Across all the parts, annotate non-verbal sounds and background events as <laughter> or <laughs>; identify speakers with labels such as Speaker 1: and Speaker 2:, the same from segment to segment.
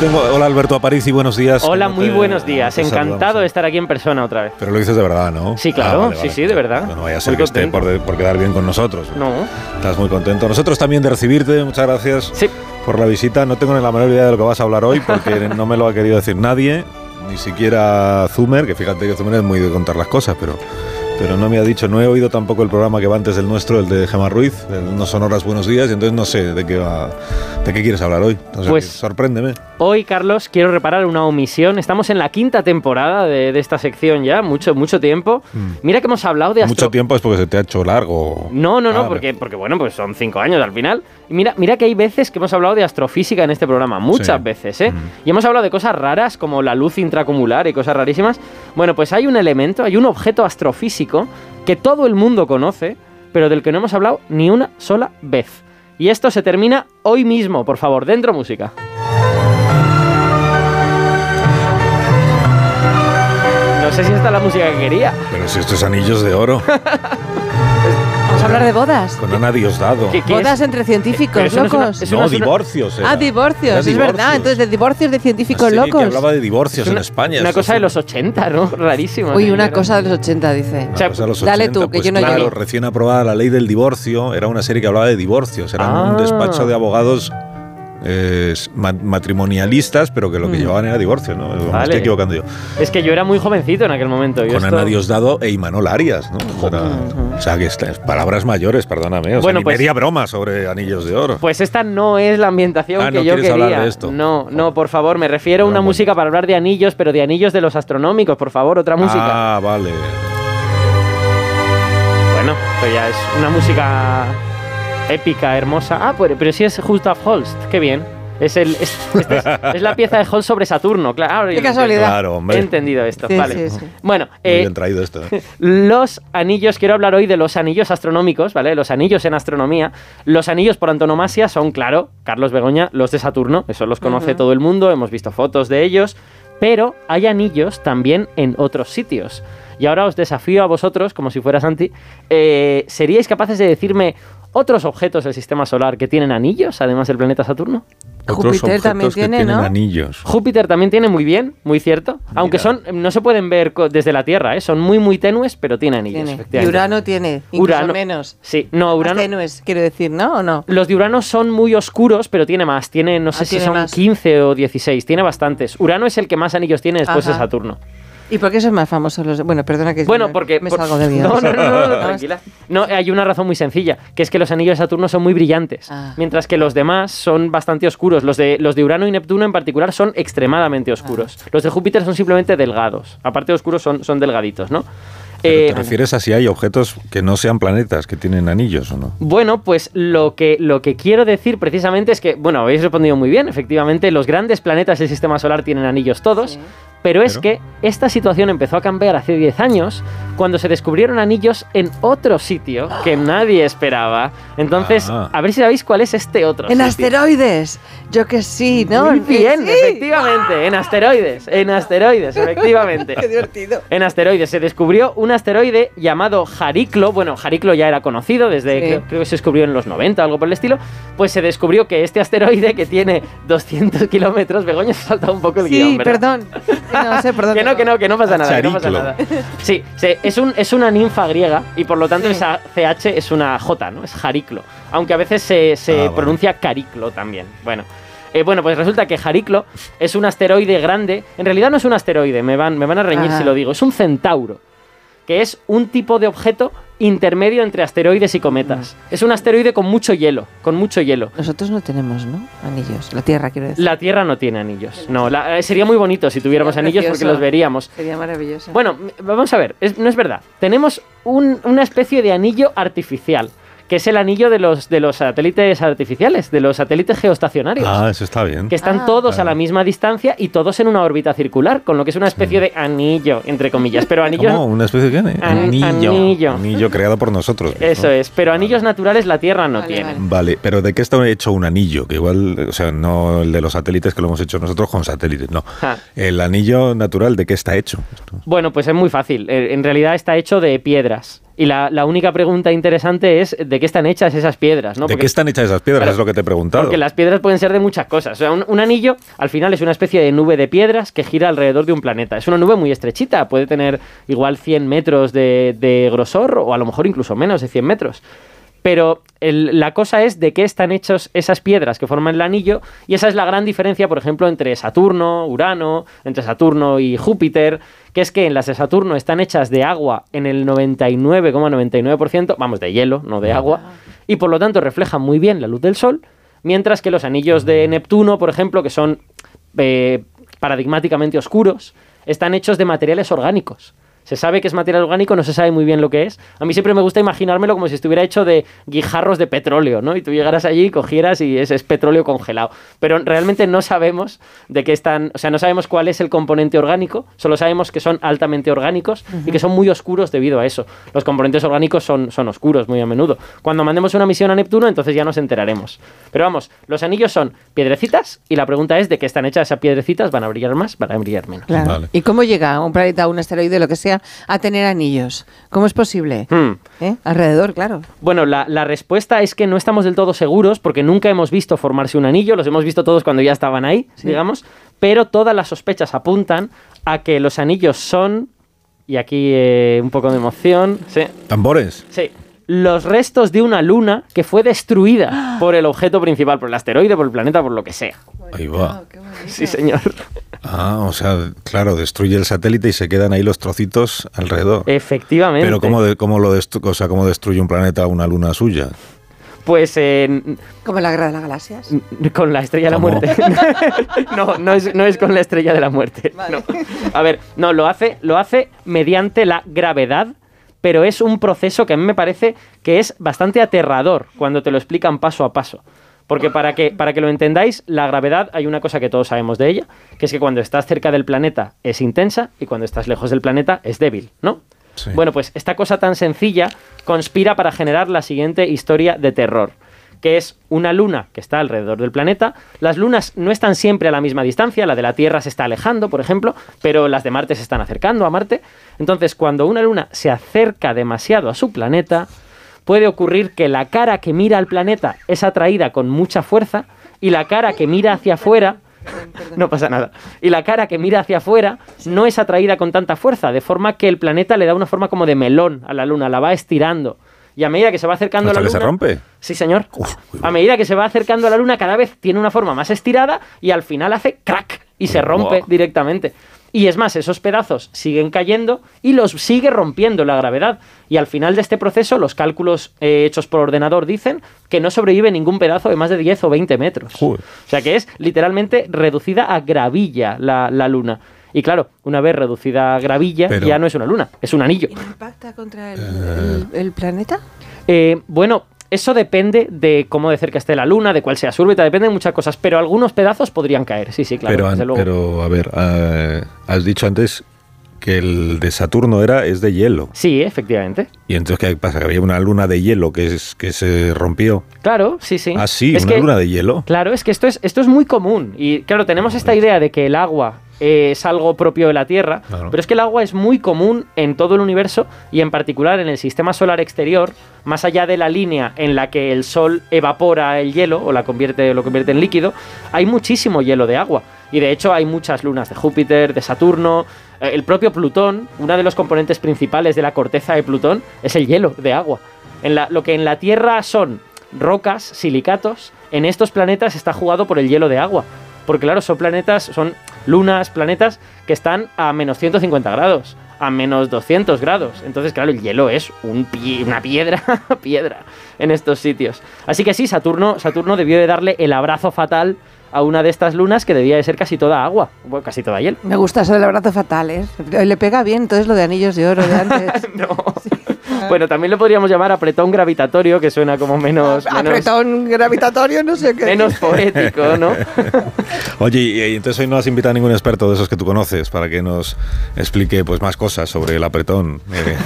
Speaker 1: Tengo. Hola Alberto Aparici, buenos días.
Speaker 2: Hola,
Speaker 1: No
Speaker 2: muy
Speaker 1: te-
Speaker 2: buenos días. Encantado
Speaker 1: saludamos.
Speaker 2: de estar aquí en persona otra vez.
Speaker 1: Pero lo dices de verdad, ¿no?
Speaker 2: Sí, claro,
Speaker 1: Ah, vale,
Speaker 2: sí,
Speaker 1: vale.
Speaker 2: sí, de verdad.
Speaker 1: No vaya a ser
Speaker 2: Muy
Speaker 1: que esté por, de- por quedar bien con nosotros.
Speaker 2: No.
Speaker 1: Estás muy contento. Nosotros también de recibirte, muchas gracias
Speaker 2: Sí.
Speaker 1: por la visita. No tengo ni la menor idea de lo que vas a hablar hoy porque <laughs> no me lo ha querido decir nadie, ni siquiera Zumer, que fíjate que Zumer es muy de contar las cosas, pero, pero no me ha dicho, no he oído tampoco el programa que va antes del nuestro, el de Gemma Ruiz, el No son horas buenos días, y entonces no sé de qué va, de qué quieres hablar hoy. O sea,
Speaker 2: Pues-
Speaker 1: sorpréndeme.
Speaker 2: Hoy, Carlos, quiero reparar una omisión. Estamos en la quinta temporada de, de esta sección ya, mucho, mucho tiempo. Mira que hemos hablado de astro...
Speaker 1: Mm. Mucho tiempo es porque se te ha hecho largo.
Speaker 2: No, no, no,
Speaker 1: Ah,
Speaker 2: porque, porque bueno, pues son cinco años al final. Y mira, mira que hay veces que hemos hablado de astrofísica en este programa, muchas
Speaker 1: Sí.
Speaker 2: veces, ¿eh?
Speaker 1: Mm.
Speaker 2: Y hemos hablado de cosas raras como la luz intracumular y cosas rarísimas. Bueno, pues hay un elemento, hay un objeto astrofísico que todo el mundo conoce, pero del que no hemos hablado ni una sola vez. Y esto se termina hoy mismo, por favor, dentro música. No sé si esta es la música que quería.
Speaker 1: Pero si estos anillos de oro, <laughs>
Speaker 3: Vamos a hablar de bodas.
Speaker 1: con Ana Diosdado.
Speaker 2: ¿Qué- qué
Speaker 3: Bodas
Speaker 2: es?
Speaker 3: entre científicos,
Speaker 2: Pero eso no es una-
Speaker 3: locos.
Speaker 1: No, divorcios. era.
Speaker 3: Ah, divorcios,
Speaker 1: Era
Speaker 3: es verdad.
Speaker 1: divorcios.
Speaker 3: Entonces, de divorcios de científicos
Speaker 1: serie
Speaker 3: locos.
Speaker 1: que hablaba de divorcios
Speaker 2: Es una-
Speaker 1: en España. <laughs>
Speaker 2: Una cosa de los 80, ¿no? Rarísimo.
Speaker 3: Uy, una cosa de los 80, dice.
Speaker 1: Una
Speaker 2: O sea,
Speaker 1: cosa de los
Speaker 3: dale
Speaker 1: 80,
Speaker 3: tú, que
Speaker 1: pues
Speaker 3: yo no
Speaker 1: claro,
Speaker 3: llegué.
Speaker 1: recién aprobada la ley del divorcio, era una serie que hablaba de divorcios, era
Speaker 2: Ah.
Speaker 1: un despacho de abogados eh, ma- matrimonialistas, pero que lo que
Speaker 3: Mm.
Speaker 1: llevaban era divorcio, ¿no? Me estoy equivocando yo.
Speaker 2: Es que yo era muy jovencito en aquel momento. yo
Speaker 1: Con
Speaker 2: esto-
Speaker 1: Ana Diosdado e Imanol Arias, ¿no? Era- o sea, que estas palabras mayores, perdóname. O sea,
Speaker 2: Bueno,
Speaker 1: ni
Speaker 2: pues-
Speaker 1: media broma sobre anillos de oro.
Speaker 2: Pues esta no es la ambientación
Speaker 1: Ah,
Speaker 2: que
Speaker 1: ¿no
Speaker 2: yo quería.
Speaker 1: hablar de esto?
Speaker 2: No, no, por favor, me refiero a una
Speaker 1: Bueno,
Speaker 2: música para hablar de anillos, pero de anillos de los astronómicos, por favor, otra música.
Speaker 1: Ah, vale.
Speaker 2: Bueno, pero ya es una música épica, hermosa. Ah, pero, pero sí es Gustav Holst, qué bien. Es, el, es, este es, <laughs> es la pieza de Holst sobre Saturno, claro. ahora
Speaker 3: Qué casualidad.
Speaker 1: Claro,
Speaker 2: He
Speaker 1: hombre.
Speaker 2: entendido esto,
Speaker 3: Sí,
Speaker 2: vale.
Speaker 3: sí, sí.
Speaker 2: Bueno,
Speaker 1: Muy
Speaker 2: eh,
Speaker 1: bien traído esto. ¿eh? <laughs>
Speaker 2: Los anillos, quiero hablar hoy de los anillos astronómicos, ¿vale? Los anillos en astronomía. Los anillos por antonomasia son, claro, Carlos Begoña, los de Saturno, eso los conoce todo el mundo, hemos visto fotos de ellos, pero hay anillos también en otros sitios. Y ahora os desafío a vosotros, como si fuera Santi, eh, ¿seríais capaces de decirme otros objetos del sistema solar que tienen anillos, además del planeta Saturno?
Speaker 1: Otros
Speaker 3: Júpiter
Speaker 1: objetos
Speaker 3: también
Speaker 1: que
Speaker 3: tiene,
Speaker 1: tienen
Speaker 3: ¿no?
Speaker 1: anillos.
Speaker 2: Júpiter también tiene muy bien, muy cierto. Aunque son, no se pueden ver desde la Tierra, ¿eh? son muy, muy tenues, pero tiene anillos.
Speaker 3: Tiene. Y. Urano tiene, incluso
Speaker 2: Urano-
Speaker 3: menos.
Speaker 2: Sí, no,
Speaker 3: Más
Speaker 2: Urano.
Speaker 3: tenues, quiero decir, ¿no? ¿O no?
Speaker 2: Los de Urano son muy oscuros, pero tiene más. Tiene, no sé
Speaker 3: Ah,
Speaker 2: si
Speaker 3: tiene
Speaker 2: son
Speaker 3: más.
Speaker 2: 15 o 16. Tiene bastantes. Urano es el que más anillos tiene después de. Saturno.
Speaker 3: ¿Y por qué son más famosos los.? Bueno, perdona que
Speaker 2: Bueno, porque.
Speaker 3: me
Speaker 2: por-
Speaker 3: salgo. <laughs>
Speaker 2: No, no, no, <laughs> no, no, tranquila. No, hay una razón muy sencilla, que es que los anillos de Saturno son muy brillantes,
Speaker 3: Ah.
Speaker 2: mientras que los demás son bastante oscuros. Los de, los de Urano y Neptuno en particular son extremadamente oscuros.
Speaker 3: Ah.
Speaker 2: Los de Júpiter son simplemente delgados. Aparte de oscuros, son, son delgaditos, ¿no?
Speaker 1: Pero
Speaker 2: Eh,
Speaker 1: ¿Te refieres a si hay objetos que no sean planetas, que tienen anillos o no?
Speaker 2: Bueno, pues lo que, lo que quiero decir precisamente es que, bueno, habéis respondido muy bien, efectivamente, los grandes planetas del sistema solar tienen anillos todos,
Speaker 3: Sí.
Speaker 2: Pero es
Speaker 1: Pero-
Speaker 2: que esta situación empezó a cambiar hace 10 años cuando se descubrieron anillos en otro sitio que <gasps> nadie esperaba. Entonces,
Speaker 1: Ah.
Speaker 2: a ver si sabéis cuál es este otro
Speaker 3: En
Speaker 2: sitio.
Speaker 3: asteroides. Yo que sí, ¿no?
Speaker 2: Muy bien,
Speaker 3: Sí.
Speaker 2: efectivamente, en asteroides, en asteroides, <laughs> efectivamente.
Speaker 3: Qué divertido.
Speaker 2: En asteroides se descubrió un asteroide llamado Jariclo. Bueno, Jariclo ya era conocido desde
Speaker 3: Sí.
Speaker 2: creo, creo que se descubrió en los 90, algo por el estilo. Pues se descubrió que este asteroide que tiene 200 kilómetros, Begoña se ha saltado un poco el
Speaker 3: Sí,
Speaker 2: guion, ¿verdad?
Speaker 3: perdón. <laughs> No sé, perdón.
Speaker 2: Que no, que no, que no pasa nada, que no pasa
Speaker 1: Chariclo.
Speaker 2: nada. Sí, es, un, es una ninfa griega y por lo tanto
Speaker 3: Sí.
Speaker 2: esa CH es una J, ¿no? Es Jariclo. Aunque a veces se, se
Speaker 1: Ah, vale.
Speaker 2: pronuncia Cariclo también. Bueno. Eh, bueno, pues resulta que Jariclo es un asteroide grande. En realidad no es un asteroide, me van, me van a reñir
Speaker 3: Ajá.
Speaker 2: si lo digo. Es un centauro, que es un tipo de objeto intermedio entre asteroides y cometas.
Speaker 3: Mm.
Speaker 2: Es un asteroide con mucho hielo, con mucho hielo.
Speaker 3: Nosotros no tenemos, ¿no? Anillos. La Tierra, quiero decir.
Speaker 2: La Tierra no tiene anillos. No, la- eh, sería muy bonito si tuviéramos
Speaker 3: Sería
Speaker 2: anillos porque los veríamos.
Speaker 3: Sería maravilloso.
Speaker 2: Bueno, vamos a ver, es- no es verdad. Tenemos un- una especie de anillo artificial que es el anillo de los, de los satélites artificiales, de los satélites geoestacionarios.
Speaker 1: Ah, eso está bien.
Speaker 2: que están
Speaker 3: Ah.
Speaker 2: todos a la misma distancia y todos en una órbita circular, con lo que es una especie de anillo, entre comillas. Pero anillos.
Speaker 1: ¿Cómo? ¿Una especie de qué?
Speaker 2: An- anillo.
Speaker 1: Anillo creado por nosotros.
Speaker 2: Eso es, pero anillos naturales la Tierra no
Speaker 3: Vale,
Speaker 2: tiene.
Speaker 3: vale.
Speaker 1: Vale, pero ¿de qué está hecho un anillo? Que igual, o sea, no el de los satélites que lo hemos hecho nosotros con satélites, no.
Speaker 2: Ja.
Speaker 1: El anillo natural, ¿de qué está hecho?
Speaker 2: Bueno, pues es muy fácil. Eh, En realidad está hecho de piedras. Y la, la única pregunta interesante es de qué están hechas esas piedras, ¿no?
Speaker 1: ¿De
Speaker 2: Porque-
Speaker 1: qué están hechas esas piedras?
Speaker 2: Claro,
Speaker 1: es lo que te he preguntado.
Speaker 2: Porque las piedras pueden ser de muchas cosas. O sea, un, un anillo al final es una especie de nube de piedras que gira alrededor de un planeta. Es una nube muy estrechita, puede tener igual 100 metros de, de grosor o a lo mejor incluso menos de 100 metros. Pero el- la cosa es de qué están hechos esas piedras que forman el anillo y esa es la gran diferencia, por ejemplo, entre Saturno, Urano, entre Saturno y Júpiter, que es que en las de Saturno están hechas de agua en el 99,99%, vamos, de hielo, no de agua, y por lo tanto reflejan muy bien la luz del Sol, mientras que los anillos de Neptuno, por ejemplo, que son eh, paradigmáticamente oscuros, están hechos de materiales orgánicos. Se sabe que es material orgánico, no se sabe muy bien lo que es. A mí siempre me gusta imaginármelo como si estuviera hecho de guijarros de petróleo, ¿no? Y tú llegaras allí, cogieras y ese es petróleo congelado. Pero realmente no sabemos de qué están, o sea, no sabemos cuál es el componente orgánico, solo sabemos que son altamente orgánicos y que son muy oscuros debido a eso. Los componentes orgánicos son, son oscuros muy a menudo. Cuando mandemos una misión a Neptuno, entonces ya nos enteraremos. Pero vamos, los anillos son piedrecitas y la pregunta es de qué están hechas esas piedrecitas, van a brillar más, van a brillar menos.
Speaker 3: Claro.
Speaker 1: Vale.
Speaker 3: ¿Y cómo llega un planeta, un asteroide, lo que sea, a tener anillos? ¿Cómo es posible?
Speaker 2: Hmm.
Speaker 3: ¿Eh? Alrededor, claro.
Speaker 2: Bueno, la, la respuesta es que no estamos del todo seguros porque nunca hemos visto formarse un anillo, los hemos visto todos cuando ya estaban ahí, digamos, pero todas las sospechas apuntan a que los anillos son, y aquí eh, un poco de emoción, sí,
Speaker 1: ¿Tambores?
Speaker 2: sí, los restos de una luna que fue destruida <gasps> por el objeto principal, por el asteroide, por el planeta, por lo que sea.
Speaker 1: Ahí va.
Speaker 2: Sí, señor.
Speaker 1: Ah, o sea, claro, destruye el satélite y se quedan ahí los trocitos alrededor.
Speaker 2: Efectivamente.
Speaker 1: Pero ¿cómo, de- cómo lo destru- o sea, ¿cómo destruye un planeta una luna suya?
Speaker 2: Pues eh,
Speaker 3: Como la guerra de las galaxias.
Speaker 2: Con la estrella de la muerte. <laughs> no, no es, no es con la estrella de la muerte.
Speaker 3: Vale.
Speaker 2: no. A ver, no, lo hace, lo hace mediante la gravedad, pero es un proceso que a mí me parece que es bastante aterrador cuando te lo explican paso a paso. Porque para que, para que lo entendáis, la gravedad, hay una cosa que todos sabemos de ella, que es que cuando estás cerca del planeta es intensa y cuando estás lejos del planeta es débil, ¿no?
Speaker 1: Sí.
Speaker 2: Bueno, pues esta cosa tan sencilla conspira para generar la siguiente historia de terror, que es una luna que está alrededor del planeta. Las lunas no están siempre a la misma distancia, la de la Tierra se está alejando, por ejemplo, pero las de Marte se están acercando a Marte. Entonces, cuando una luna se acerca demasiado a su planeta, puede ocurrir que la cara que mira al planeta es atraída con mucha fuerza y la cara que mira hacia afuera no pasa nada. Y la cara que mira hacia afuera no es atraída con tanta fuerza, de forma que el planeta le da una forma como de melón a la luna, la va estirando. Y a medida que se va acercando a
Speaker 1: ¿Hasta
Speaker 2: la
Speaker 1: que se
Speaker 2: luna.
Speaker 1: rompe?
Speaker 2: Sí, señor.
Speaker 1: Uf,
Speaker 2: a medida que se va acercando a la luna, cada vez tiene una forma más estirada y al final hace crack y se rompe directamente. Y es más, esos pedazos siguen cayendo y los sigue rompiendo la gravedad. Y al final de este proceso, los cálculos eh, hechos por ordenador dicen que no sobrevive ningún pedazo de más de 10 o 20 metros.
Speaker 1: Joder.
Speaker 2: O sea que es literalmente reducida a gravilla la, la luna. Y claro, una vez reducida a gravilla,
Speaker 1: Pero-
Speaker 2: ya no es una luna, es un anillo.
Speaker 3: ¿Y no impacta contra el, el- el planeta?
Speaker 2: Eh, bueno, eso depende de cómo de cerca esté la luna, de cuál sea su órbita, depende de muchas cosas, pero algunos pedazos podrían caer, sí, sí, claro,
Speaker 1: pero,
Speaker 2: desde luego.
Speaker 1: pero, a ver, eh, has dicho antes que el de Saturno era es de hielo.
Speaker 2: Sí, efectivamente.
Speaker 1: Y entonces, ¿qué pasa? Que había una luna de hielo que, es, que se rompió.
Speaker 2: Claro, sí, sí.
Speaker 1: Ah, sí,
Speaker 2: Es
Speaker 1: una
Speaker 2: que-
Speaker 1: luna de hielo.
Speaker 2: Claro, es que esto es, esto es muy común. Y claro, tenemos esta idea de que el agua eh, es algo propio de la Tierra,
Speaker 1: Claro.
Speaker 2: pero es que el agua es muy común en todo el universo y en particular en el sistema solar exterior, más allá de la línea en la que el Sol evapora el hielo o la convierte, lo convierte en líquido, hay muchísimo hielo de agua. Y de hecho hay muchas lunas de Júpiter, de Saturno, eh, el propio Plutón, uno de los componentes principales de la corteza de Plutón es el hielo de agua. En la- lo que en la Tierra son rocas, silicatos, en estos planetas está jugado por el hielo de agua. Porque claro, son planetas, son lunas, planetas que están a menos 150 grados, a menos 200 grados. Entonces, claro, el hielo es un pie- una piedra, <laughs> piedra en estos sitios. Así que sí, Saturno, Saturno debió de darle el abrazo fatal a una de estas lunas que debía de ser casi toda agua, bueno, casi toda hielo.
Speaker 3: Me gusta eso del abrazo fatal, ¿eh? Le pega bien, entonces lo de anillos de oro de antes. <laughs>
Speaker 2: No. Bueno, también lo podríamos llamar apretón gravitatorio, que suena como menos... menos
Speaker 3: Apretón gravitatorio, no sé qué.
Speaker 2: menos poético, ¿no? <laughs>
Speaker 1: Oye, y, entonces hoy no has invitado a ningún experto de esos que tú conoces para que nos explique pues más cosas sobre el apretón eh,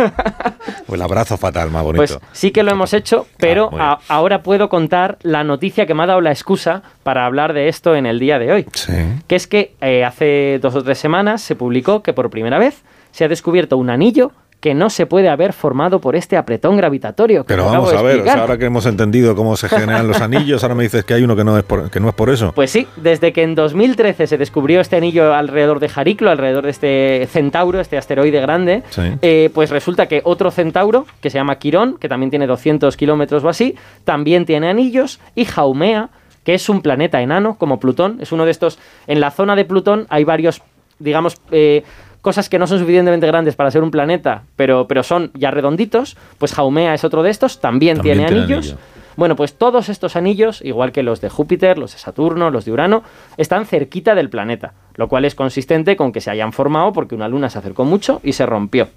Speaker 1: <laughs> o el abrazo fatal más bonito.
Speaker 2: Pues sí que lo hemos hecho, pero a- ahora puedo contar la noticia que me ha dado la excusa para hablar de esto en el día de hoy.
Speaker 1: Sí.
Speaker 2: Que es que eh, hace dos o tres semanas se publicó que por primera vez se ha descubierto un anillo que no se puede haber formado por este apretón gravitatorio. que
Speaker 1: Pero vamos a ver, o sea,
Speaker 2: explicar.
Speaker 1: ahora que hemos entendido cómo se generan los anillos, ahora me dices que hay uno que no es por, que no es por eso.
Speaker 2: Pues sí, desde que en 2013 se descubrió este anillo alrededor de Jariclo, alrededor de este centauro, este asteroide grande,
Speaker 1: Sí.
Speaker 2: eh, pues resulta que otro centauro, que se llama Quirón, que también tiene 200 kilómetros o así, también tiene anillos, y Jaumea, que es un planeta enano como Plutón, es uno de estos, en la zona de Plutón hay varios, digamos, eh, cosas que no son suficientemente grandes para ser un planeta, pero, pero son ya redonditos, pues Jaumea es otro de estos, también,
Speaker 1: También
Speaker 2: tiene,
Speaker 1: tiene
Speaker 2: anillos.
Speaker 1: anillo.
Speaker 2: Bueno, pues todos estos anillos, igual que los de Júpiter, los de Saturno, los de Urano, están cerquita del planeta, lo cual es consistente con que se hayan formado porque una luna se acercó mucho y se rompió.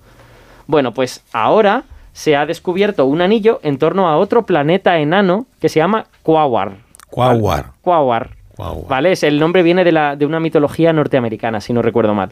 Speaker 2: Bueno, pues ahora se ha descubierto un anillo en torno a otro planeta enano que se llama Quawar.
Speaker 1: Quawar.
Speaker 2: Quawar.
Speaker 1: Quawar.
Speaker 2: ¿Vale? Es, el nombre viene de, la, de una mitología norteamericana, si no recuerdo mal.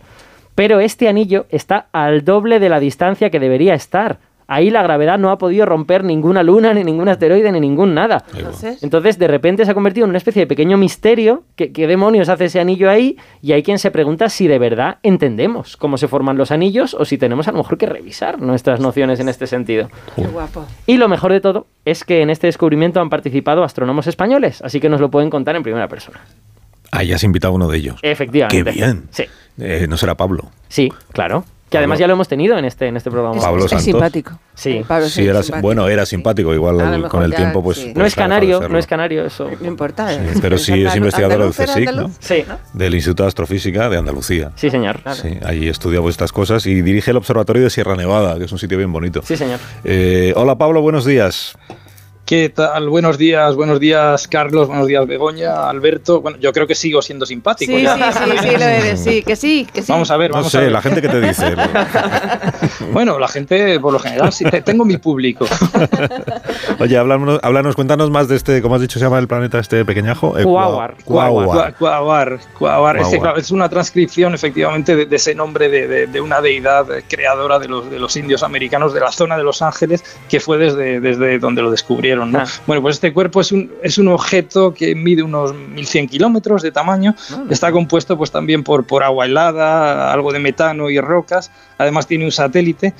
Speaker 2: Pero este anillo está al doble de la distancia que debería estar. Ahí la gravedad no ha podido romper ninguna luna, ni ningún asteroide, ni ningún nada.
Speaker 3: Entonces,
Speaker 2: Entonces, de repente se ha convertido en una especie de pequeño misterio. ¿Qué, qué demonios hace ese anillo ahí? Y hay quien se pregunta si de verdad entendemos cómo se forman los anillos o si tenemos a lo mejor que revisar nuestras nociones en este sentido.
Speaker 3: qué guapo.
Speaker 2: Y lo mejor de todo es que en este descubrimiento han participado astrónomos españoles, así que nos lo pueden contar en primera persona.
Speaker 1: Ah, ya has invitado a uno de ellos.
Speaker 2: Efectivamente.
Speaker 1: Qué bien.
Speaker 2: Sí,
Speaker 1: Eh, no será Pablo.
Speaker 2: sí, claro. Que además ya lo hemos tenido en este, en este programa.
Speaker 3: Es,
Speaker 1: Pablo
Speaker 3: es
Speaker 1: Santos.
Speaker 3: simpático.
Speaker 2: Sí.
Speaker 3: Pablo
Speaker 1: Sí,
Speaker 3: es
Speaker 1: era,
Speaker 3: simpático,
Speaker 1: bueno, era
Speaker 3: sí.
Speaker 1: simpático. Igual con el
Speaker 3: ya,
Speaker 1: tiempo, pues.
Speaker 3: sí.
Speaker 2: No
Speaker 1: pues
Speaker 2: es canario, no es canario eso.
Speaker 3: No importa.
Speaker 1: Sí, pero sí es investigador del
Speaker 3: andaluz, ¿era
Speaker 1: CSIC, ¿no?
Speaker 2: Sí,
Speaker 1: Del Instituto de Astrofísica de Andalucía.
Speaker 2: sí señor.
Speaker 1: Sí, allí estudia pues, estas cosas y dirige el Observatorio de Sierra Nevada, que es un sitio bien bonito.
Speaker 2: Sí señor.
Speaker 1: Eh, hola Pablo, buenos días.
Speaker 4: ¿Qué tal? Buenos días, buenos días Carlos, buenos días Begoña, Alberto. Bueno, yo creo que sigo siendo simpático.
Speaker 3: Sí,
Speaker 4: ya.
Speaker 3: sí, sí, sí, lo eres, sí, que sí, que sí.
Speaker 4: Vamos a ver,
Speaker 1: No
Speaker 4: vamos
Speaker 1: sé,
Speaker 4: a ver.
Speaker 1: la gente que te dice. <laughs>
Speaker 4: Bueno, la gente, por lo general, sí, te- tengo mi público. <laughs>
Speaker 1: Oye, háblanos, háblanos, cuéntanos más de este, ¿cómo has dicho se llama el planeta este pequeñajo? Eh,
Speaker 2: Cuauhar.
Speaker 1: Cuauhar.
Speaker 4: Cua- Cuauhar, Cuauhar. Este,
Speaker 1: Cuauhar.
Speaker 4: claro, es una transcripción efectivamente de, de ese nombre de, de- de una deidad creadora de los, de los indios americanos de la zona de Los Ángeles, que fue desde, desde donde lo descubrieron. ¿No?
Speaker 2: Ah.
Speaker 4: Bueno, pues este cuerpo es un, es un objeto que mide unos 1100 kilómetros de tamaño. Está compuesto pues también por, por agua helada, algo de metano y rocas. Además tiene un satélite.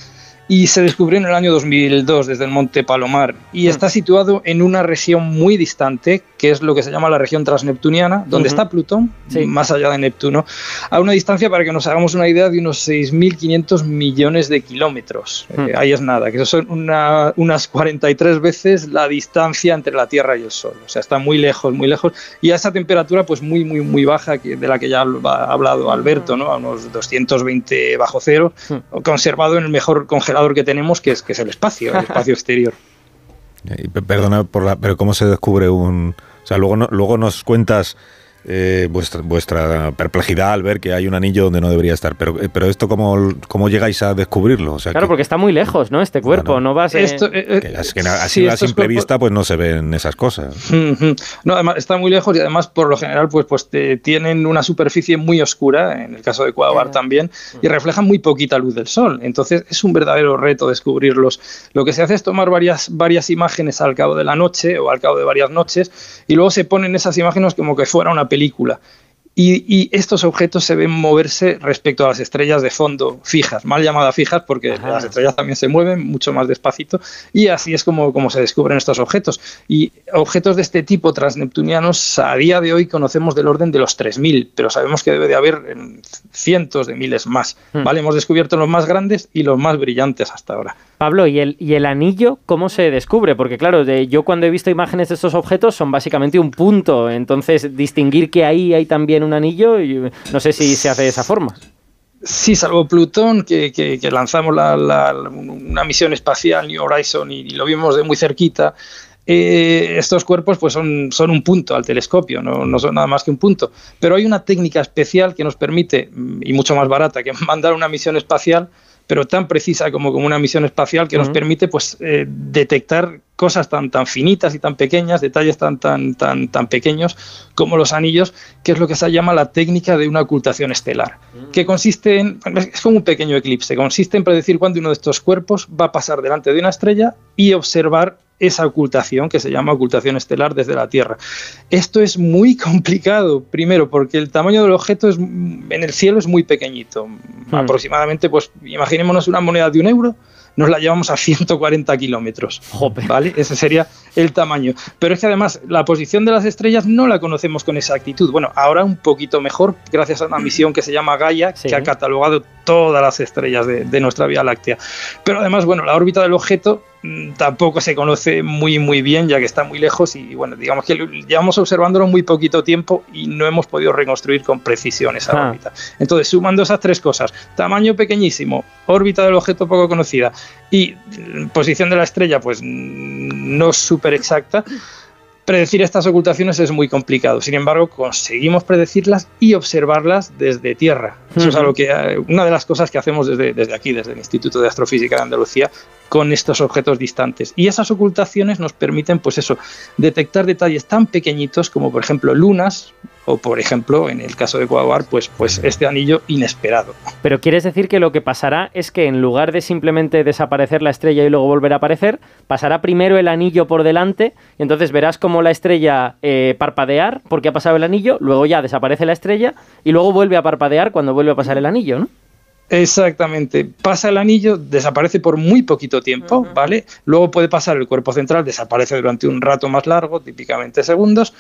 Speaker 4: Y se descubrió en el año 2002 desde el monte Palomar. Y está situado en una región muy distante, que es lo que se llama la región transneptuniana, donde está Plutón,
Speaker 2: Sí.
Speaker 4: más allá de Neptuno, a una distancia, para que nos hagamos una idea, de unos 6.500 millones de kilómetros.
Speaker 2: Hmm.
Speaker 4: Eh, ahí es nada, que eso son una- unas 43 veces la distancia entre la Tierra y el Sol. O sea, está muy lejos, muy lejos. Y a esa temperatura, pues muy, muy, muy baja, que, de la que ya ha hablado Alberto, ¿no? A unos 220 bajo cero,
Speaker 2: Hmm.
Speaker 4: conservado en el mejor congelador que tenemos, que es, que es el espacio, el <laughs> espacio exterior.
Speaker 1: Pe- Perdona, por la, pero ¿cómo se descubre un...? O sea, luego, luego nos cuentas eh, vuestra, vuestra perplejidad al ver que hay un anillo donde no debería estar. Pero, eh, pero esto, ¿cómo, ¿cómo llegáis a descubrirlo? O sea,
Speaker 2: Claro,
Speaker 1: que,
Speaker 2: porque está muy lejos, ¿no? Este cuerpo,
Speaker 1: Bueno.
Speaker 2: no vas... eh,
Speaker 4: Esto,
Speaker 1: que es que así
Speaker 4: sí,
Speaker 1: a simple
Speaker 4: cuerpos-
Speaker 1: vista pues no se ven esas cosas. <laughs>
Speaker 4: No, además está muy lejos y además por lo general pues, pues te- tienen una superficie muy oscura, en el caso de
Speaker 3: Claro.
Speaker 4: también, y reflejan muy poquita luz del sol. Entonces es un verdadero reto descubrirlos. Lo que se hace es tomar varias, varias imágenes al cabo de la noche o al cabo de varias noches y luego se ponen esas imágenes como que fuera una película. Y, y estos objetos se ven moverse respecto a las estrellas de fondo fijas, mal llamadas fijas porque
Speaker 2: Ajá.
Speaker 4: las estrellas también se mueven mucho más despacito y así es como, como se descubren estos objetos. Y objetos de este tipo transneptunianos a día de hoy conocemos del orden de los 3.000, pero sabemos que debe de haber cientos de miles más.
Speaker 2: Hmm.
Speaker 4: ¿vale? Hemos descubierto los más grandes y los más brillantes hasta ahora.
Speaker 2: Pablo, ¿y el, ¿y el anillo cómo se descubre? Porque claro, de, yo cuando he visto imágenes de estos objetos son básicamente un punto, entonces distinguir que ahí hay también un anillo, y no sé si se hace de esa forma.
Speaker 4: Sí, salvo Plutón, que, lanzamos la- la- la- una misión espacial, New Horizon, y, lo vimos de muy cerquita. eh, estos cuerpos pues son, un punto al telescopio, no, son nada más que un punto. Pero hay una técnica especial que nos permite, y mucho más barata que <laughs> mandar una misión espacial, pero tan precisa como, como una misión espacial que nos permite pues, eh, detectar cosas tan, tan finitas y tan pequeñas, detalles tan, tan, tan, tan pequeños como los anillos, que es lo que se llama la técnica de una ocultación estelar, que consiste en, es como un pequeño eclipse, consiste en predecir cuándo uno de estos cuerpos va a pasar delante de una estrella y observar esa ocultación que se llama ocultación estelar desde la Tierra. Esto es muy <laughs> complicado, primero porque el tamaño del objeto es, en el cielo es muy pequeñito, hmm. aproximadamente, pues imaginémonos una moneda de un euro, nos la llevamos a 140 kilómetros. ¿Vale? Ese sería el tamaño. Pero es que además la posición de las estrellas no la conocemos con exactitud. Bueno, ahora un poquito mejor, gracias a una misión que se llama Gaia, que ha catalogado todas las estrellas de, de, nuestra Vía Láctea. Pero además, bueno, la órbita del objeto tampoco se conoce muy muy bien ya que está muy lejos y bueno digamos que llevamos observándolo muy poquito tiempo y no hemos podido reconstruir con precisión esa ah. órbita. Entonces sumando esas tres cosas. Tamaño pequeñísimo órbita del objeto poco conocida y mm, posición de la estrella pues mm, no súper exacta Predecir estas ocultaciones es muy complicado, sin embargo conseguimos predecirlas y observarlas desde tierra. Eso es algo que, eh, una de las cosas que hacemos desde, desde aquí, desde el Instituto de Astrofísica de Andalucía, con estos objetos distantes. Y esas ocultaciones nos permiten, pues eso, detectar detalles tan pequeñitos como, por ejemplo, lunas, o por ejemplo, en el caso de Quaoar, pues, pues este anillo inesperado.
Speaker 2: Pero quieres decir que lo que pasará es que en lugar de simplemente desaparecer la estrella y luego volver a aparecer, pasará primero el anillo por delante y entonces verás como la estrella eh, parpadear porque ha pasado el anillo, luego ya desaparece la estrella y luego vuelve a parpadear cuando vuelve a pasar el anillo, ¿no?
Speaker 4: Exactamente. Pasa el anillo, desaparece por muy poquito tiempo, ¿vale? Luego puede pasar el cuerpo central, desaparece durante un rato más largo, típicamente segundos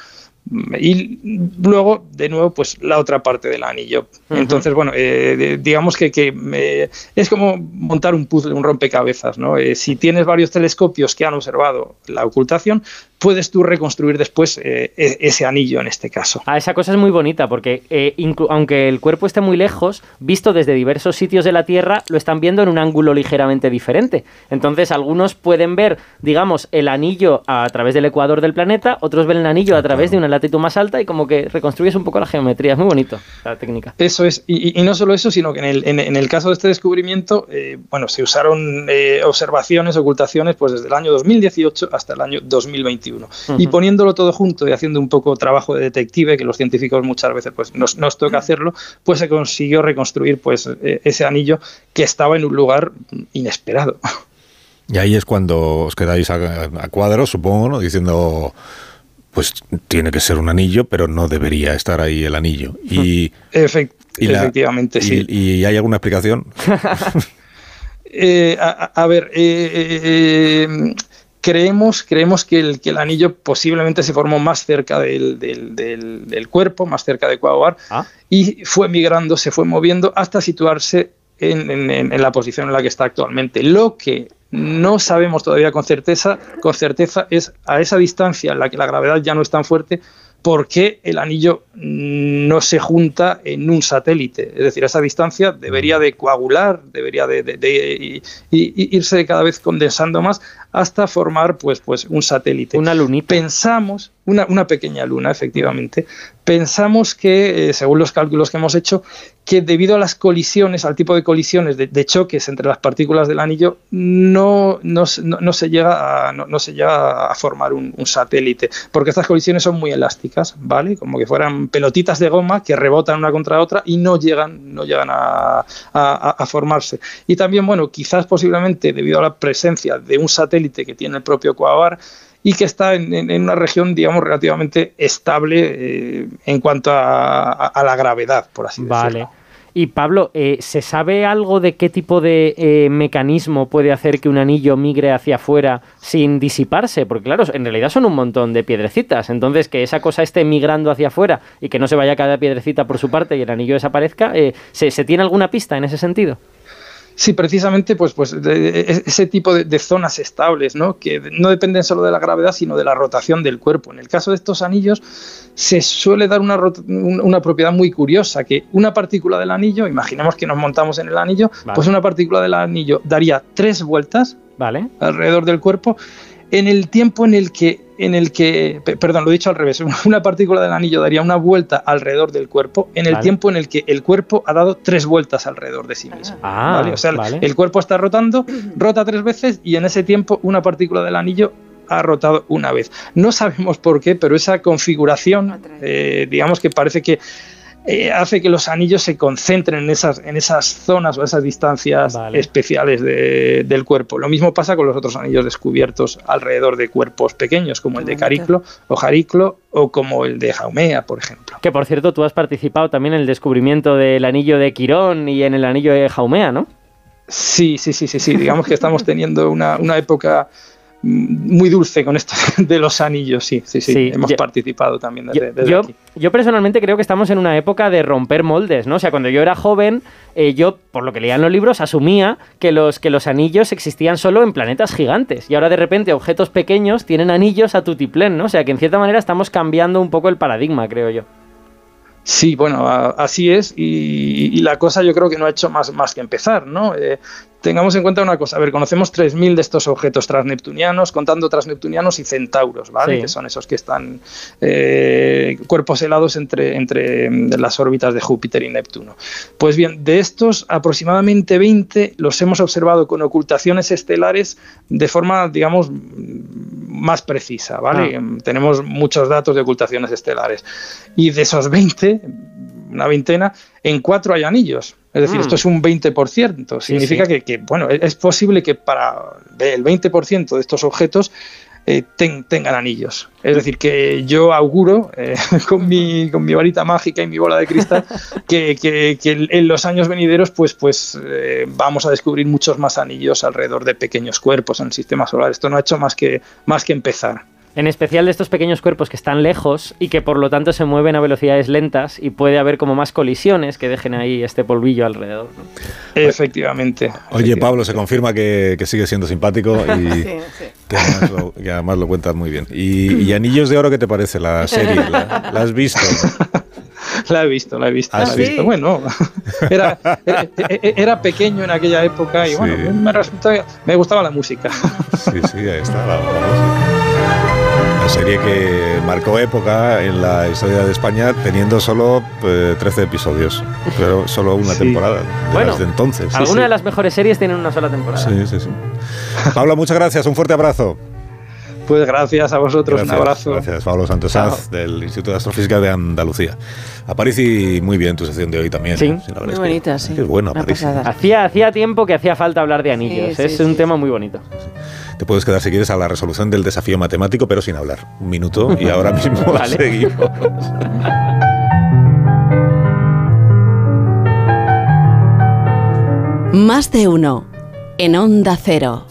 Speaker 4: y luego, de nuevo, pues la otra parte del anillo. Entonces, bueno, eh, digamos que, que es como montar un puzzle, un rompecabezas, ¿no? Eh, si tienes varios telescopios que han observado la ocultación, puedes tú reconstruir después eh, e, ese anillo en este caso.
Speaker 2: Ah, esa cosa es muy bonita porque aunque el cuerpo esté muy lejos, visto desde diversos sitios de la Tierra, lo están viendo en un ángulo ligeramente diferente. Entonces, algunos pueden ver, digamos, el anillo a través del ecuador del planeta, otros ven el anillo a través de una latitud más alta y como que reconstruyes un poco la geometría. Es muy bonito la técnica.
Speaker 4: Eso es, y, no solo eso, sino que en el, en, el caso de este descubrimiento, eh, bueno, se usaron eh, observaciones, ocultaciones, pues desde el año 2018 hasta el año 2021. Y poniéndolo todo junto y haciendo un poco trabajo de detective, que los científicos muchas veces pues nos, nos toca hacerlo, pues se consiguió reconstruir pues eh, ese anillo que estaba en un lugar inesperado.
Speaker 1: Y ahí es cuando os quedáis a, a cuadros, supongo, ¿no? Diciendo pues tiene que ser un anillo, pero no debería estar ahí el anillo. Y,
Speaker 4: efectivamente, sí.
Speaker 1: Y, hay alguna explicación? <laughs>
Speaker 4: Eh, a, ver, eh, eh, creemos, creemos que, el, que el anillo posiblemente se formó más cerca del, del, cuerpo, más cerca de ah. y fue migrando, se fue moviendo hasta situarse en, en, la posición en la que está actualmente. Lo que no sabemos todavía con certeza, con certeza es a esa distancia en la que la gravedad ya no es tan fuerte, por qué el anillo no se junta en un satélite. Es decir, a esa distancia debería de coagular, debería de, irse cada vez condensando más hasta formar pues, pues un satélite.
Speaker 2: Una lunita.
Speaker 4: Pensamos, una, una pequeña luna, efectivamente, pensamos que, eh, según los cálculos que hemos hecho, que debido a las colisiones, al tipo de colisiones, de, choques entre las partículas del anillo, no, no, se, llega a, no, se llega a formar un, satélite, porque estas colisiones son muy elásticas, ¿vale? Como que fueran pelotitas de goma que rebotan una contra otra y no llegan, no llegan a, a formarse. Y también, bueno, quizás posiblemente debido a la presencia de un satélite que tiene el propio Coabar, y que está en, una región, digamos, relativamente estable eh, en cuanto a, la gravedad, por así decirlo. Vale.
Speaker 2: Y Pablo, eh, ¿se sabe algo de qué tipo de eh, mecanismo puede hacer que un anillo migre hacia afuera sin disiparse? Porque claro, en realidad son un montón de piedrecitas. Entonces, que esa cosa esté migrando hacia afuera y que no se vaya cada piedrecita por su parte y el anillo desaparezca, ¿se, ¿se tiene alguna pista en ese sentido?
Speaker 4: Sí, precisamente pues, pues ese tipo de, zonas estables, ¿no? que no dependen solo de la gravedad, sino de la rotación del cuerpo. En el caso de estos anillos se suele dar una, una propiedad muy curiosa, que una partícula del anillo, imaginemos que nos montamos en el anillo, pues una partícula del anillo daría tres vueltas
Speaker 2: vale.
Speaker 4: alrededor del cuerpo en el tiempo en el que en el que, perdón, lo he dicho al revés, <laughs> una partícula del anillo daría una vuelta alrededor del cuerpo en el tiempo en el que el cuerpo ha dado tres vueltas alrededor de sí mismo.
Speaker 2: Ah,
Speaker 4: ¿vale? O sea, el cuerpo está rotando, <clears throat> rota tres veces y en ese tiempo una partícula del anillo ha rotado una vez. No sabemos por qué, pero esa configuración, eh, digamos que parece que eh, hace que los anillos se concentren en esas, en esas zonas o esas distancias especiales del cuerpo. Lo mismo pasa con los otros anillos descubiertos alrededor de cuerpos pequeños, como el de Cariclo o Jariclo o como el de Jaumea, por ejemplo.
Speaker 2: Que por cierto, tú has participado también en el descubrimiento del anillo de Quirón y en el anillo de Jaumea, ¿no?
Speaker 4: Sí, sí, sí, sí, sí. Digamos que estamos teniendo una, una época muy dulce con esto <laughs> de los anillos, sí, sí, sí, hemos participado también desde,
Speaker 2: yo, Yo personalmente creo que estamos en una época de romper moldes, ¿no? O sea, cuando yo era joven, eh, yo, por lo que leía en los libros, asumía que los, que los anillos existían solo en planetas gigantes y ahora de repente objetos pequeños tienen anillos a tutiplén, ¿no? O sea, que en cierta manera estamos cambiando un poco el paradigma, creo yo.
Speaker 4: Sí, bueno, así es y, la cosa yo creo que no ha hecho más, más que empezar, ¿no? Eh, tengamos en cuenta una cosa, a ver, conocemos 3.000 de estos objetos transneptunianos, contando transneptunianos y centauros, ¿vale? Que son esos que están eh, cuerpos helados entre, entre mm, las órbitas de Júpiter y Neptuno. Pues bien, de estos aproximadamente 20 los hemos observado con ocultaciones estelares de forma, digamos, más precisa, ¿vale? Ah. Tenemos muchos datos de ocultaciones estelares. Y de esos 20, una veintena, en cuatro hay anillos. Es decir, esto mm. es un 20%. Significa Que, bueno, es posible que para el 20% de estos objetos eh, tengan anillos. Es decir, que yo auguro eh, <laughs> con, mi, con mi varita mágica y mi bola de cristal <laughs> que, que, en los años venideros pues, pues eh, vamos a descubrir muchos más anillos alrededor de pequeños cuerpos en el sistema solar. Esto no ha hecho más que, más que empezar.
Speaker 2: En especial de estos pequeños cuerpos que están lejos y que por lo tanto se mueven a velocidades lentas y puede haber como más colisiones que dejen ahí este polvillo alrededor.
Speaker 4: Efectivamente.
Speaker 1: Oye, Pablo, se confirma que, sigue siendo simpático <laughs> y Que, además lo, cuentas muy bien. Y, Anillos de Oro, ¿qué te parece la serie? ¿La, has visto? <laughs>
Speaker 4: La he visto, la he visto. ¿Ah, Bueno, <laughs> era, era, pequeño en aquella época y bueno, me, me gustaba la música.
Speaker 1: Sí, sí, ahí está la música. Una serie que marcó época en la historia de España teniendo solo 13 eh, episodios, pero solo una temporada. bueno, desde entonces.
Speaker 2: Algunas de las mejores series tienen una sola temporada.
Speaker 1: Sí, sí, sí. Pablo, muchas gracias, un fuerte abrazo.
Speaker 4: Pues gracias a vosotros, un abrazo.
Speaker 1: Gracias, Pablo Santosaz, del Instituto de Astrofísica de Andalucía. Aparece muy bien tu sección de hoy también.
Speaker 3: Sí, ¿eh? muy bonita, sí.
Speaker 1: Qué bueno,
Speaker 2: Hacía, hacía tiempo que hacía falta hablar de anillos, es un tema muy bonito.
Speaker 1: Te puedes quedar si quieres a la resolución del desafío matemático, pero sin hablar. Un minuto y ahora <laughs> mismo seguimos.
Speaker 5: Más de uno en Onda Cero.